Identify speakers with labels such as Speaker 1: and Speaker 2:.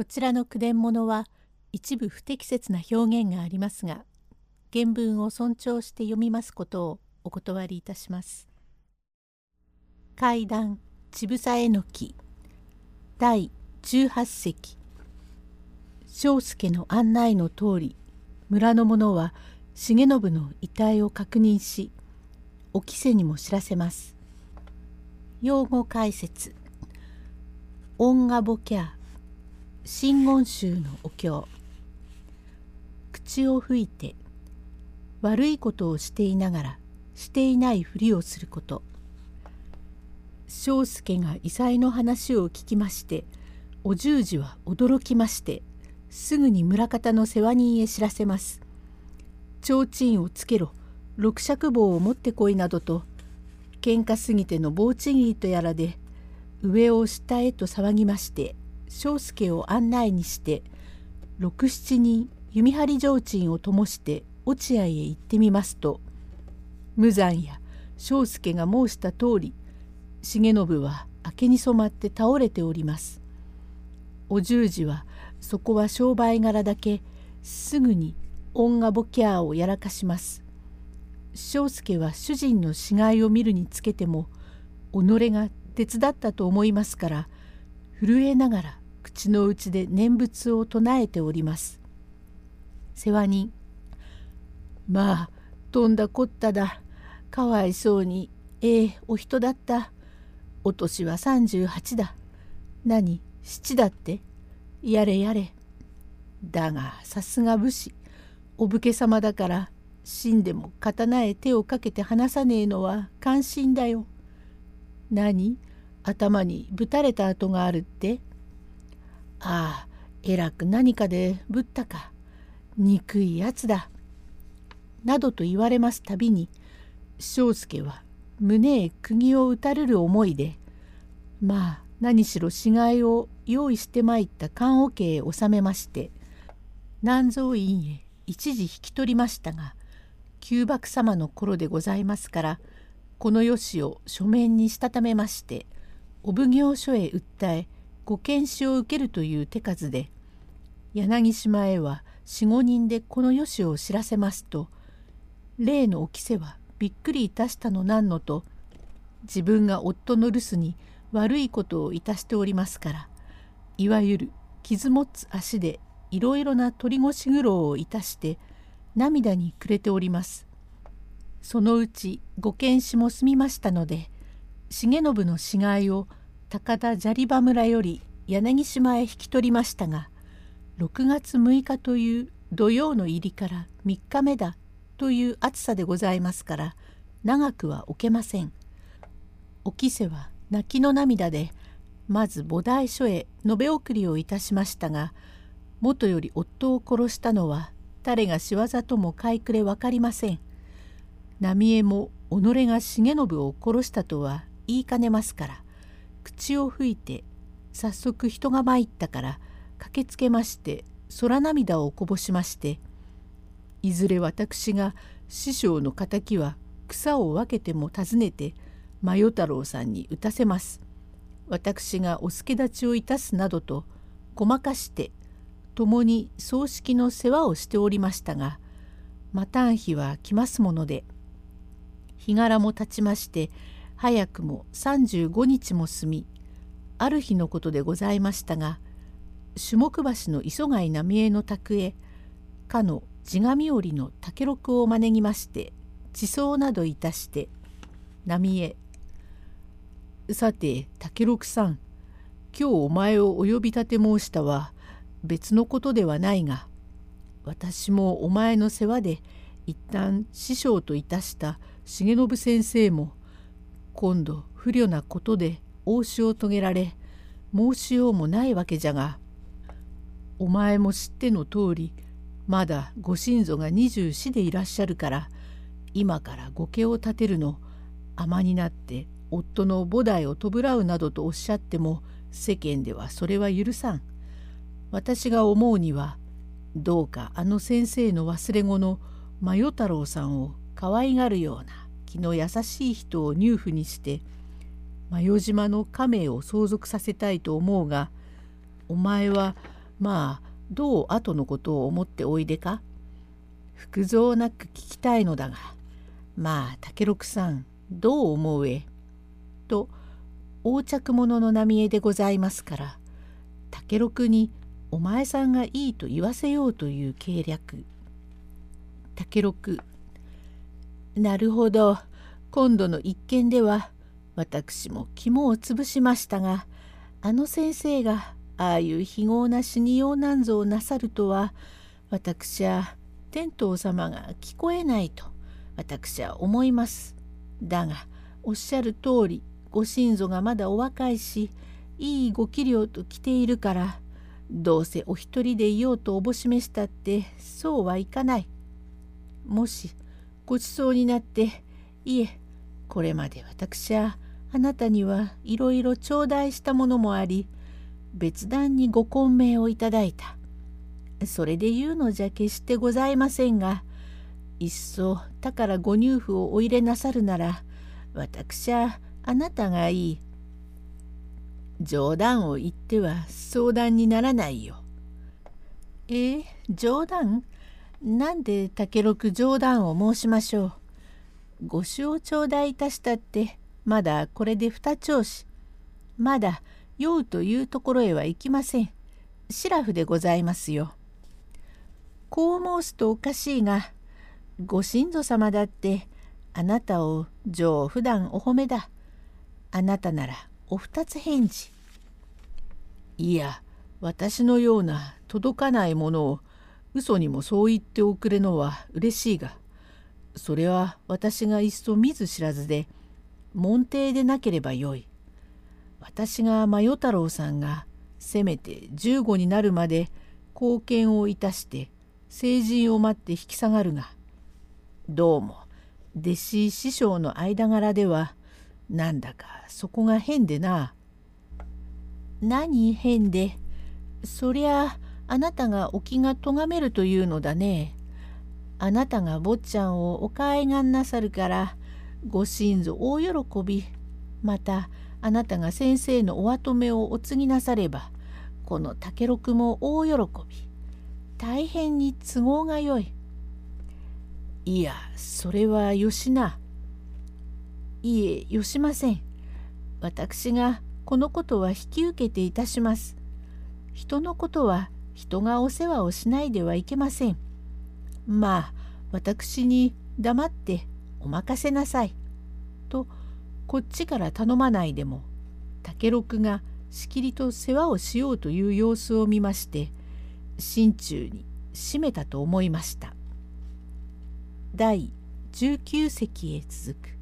Speaker 1: こちらの句伝物は一部不適切な表現がありますが原文を尊重して読みますことをお断りいたします。階段ちぶさえのき第18席庄助の案内の通り村の者は重信の遺体を確認しおきせにも知らせます。用語解説音がボキャー真言宗のお経口を吹いて悪いことをしていながらしていないふりをすること庄助が異彩の話を聞きましてお十字は驚きましてすぐに村方の世話人へ知らせます。提灯をつけろ六尺棒を持ってこいなどと喧嘩すぎての棒ちぎりとやらで上を下へと騒ぎまして庄助を案内にして六七人弓張り提灯を灯して落合へ行ってみますと無残や庄助が申した通り重信は明けに染まって倒れております。お十字はそこは商売柄だけすぐに恩がボキャーをやらかします。庄助は主人の死骸を見るにつけても己が手伝ったと思いますから震えながら口の内で念仏を唱えております。世話人。まあとんだこっただ。かわいそうにええお人だった。お年は38だ。何七だって？やれやれ。だがさすが武士。お武家様だから死んでも刀へ手をかけて離さねえのは関心だよ。何頭にぶたれた跡があるって？ああえらく何かでぶったか憎いやつだ。などと言われますたびに庄助は胸へ釘を打たれる思いでまあ何しろ死骸を用意してまいった棺桶へ収めまして南蔵院へ一時引き取りましたが旧幕様の頃でございますからこのよしを書面にしたためましてお奉行所へ訴えご検視を受けるという手数で柳島へは45人でこのよしを知らせますと例のお着せはびっくりいたしたのなんのと自分が夫の留守に悪いことをいたしておりますからいわゆる傷持つ足でいろいろな鳥越苦労をいたして涙にくれております。そのうちご検視も済みましたので重信の死骸を高田砂利場村より柳島へ引き取りましたが6月6日という土曜の入りから3日目だという暑さでございますから長くは置けません。おきせは泣きの涙でまず菩提所へ延べ送りをいたしましたがもとより夫を殺したのは誰が仕業とも買いくれ分かりません。浪江も己が重信を殺したとは言いかねますから口を吹いて早速人が参ったから駆けつけまして空涙をこぼしましていずれ私が師匠の敵は草を分けても訪ねて真代太郎さんに打たせます。私がお助立ちをいたすなどとごまかして共に葬式の世話をしておりましたがマタン日は来ますもので日柄も経ちまして早くも35日も済みある日のことでございましたが種目橋の磯貝浪江の宅へかの地神織の竹六を招きまして地層などいたして浪江。さて竹六さん今日お前をお呼び立て申したは別のことではないが私もお前の世話で一旦師匠といたした重信先生も今度不慮なことで応酬を遂げられ申しようもないわけじゃがお前も知っての通りまだご親祖が二十四でいらっしゃるから今から御家を建てるの甘になって夫の菩提を弔うなどとおっしゃっても世間ではそれは許さん。私が思うにはどうかあの先生の忘れ子の真代太郎さんを可愛がるような気の優しい人を入府にして真代島の家名を相続させたいと思うがお前はまあどう後のことを思っておいでか？服蔵なく聞きたいのだがまあ竹六さんどう思うえ？と横着者の浪江でございますから竹六にお前さんがいいと言わせようという計略。竹六なるほど今度の一件では私も肝を潰しましたがあの先生がああいう非業な死にようなんぞをなさるとは私は天道様が聞こえないと私は思います。だがおっしゃる通りご親祖がまだお若いしいいご器量と来ているからどうせお一人でいようとおぼしめしたってそうはいかない。もしごちそうになっていえこれまで私はあなたにはいろいろ頂戴したものもあり別段にご混迷をいただいた。それで言うのじゃ決してございませんがいっそ他からご入府をお入れなさるなら私はあなたがいい。冗談を言っては相談にならないよ。えー、冗談？なんで竹六冗談を申しましょう。ご酒を頂戴いたしたってまだこれで二調子。まだ酔うというところへは行きません。シラフでございますよ。こう申すとおかしいがご親祖様だってあなたを上普段お褒めだ。あなたならお二つ返事。いや私のような届かないものを嘘にもそう言っておくれのは嬉しいがそれは私がいっそ見ず知らずで門弟でなければよい。私が真世太郎さんがせめて15になるまで貢献をいたして成人を待って引き下がるがどうも弟子師匠の間柄ではなんだかそこが変でな。何変で？そりゃああなたがお気が咎めるというのだね。あなたが坊ちゃんをお買いがんなさるからご親族大喜びまたあなたが先生のお跡目をお継ぎなさればこの竹六も大喜び大変に都合がよい。いやそれはよしな。いえよしません。私がこのことは引き受けていたします。人のことは人がお世話をしないではいけません。まあ私に黙ってお任せなさい。とこっちから頼まないでも竹六がしきりと世話をしようという様子を見まして心中に締めたと思いました。第19席へ続く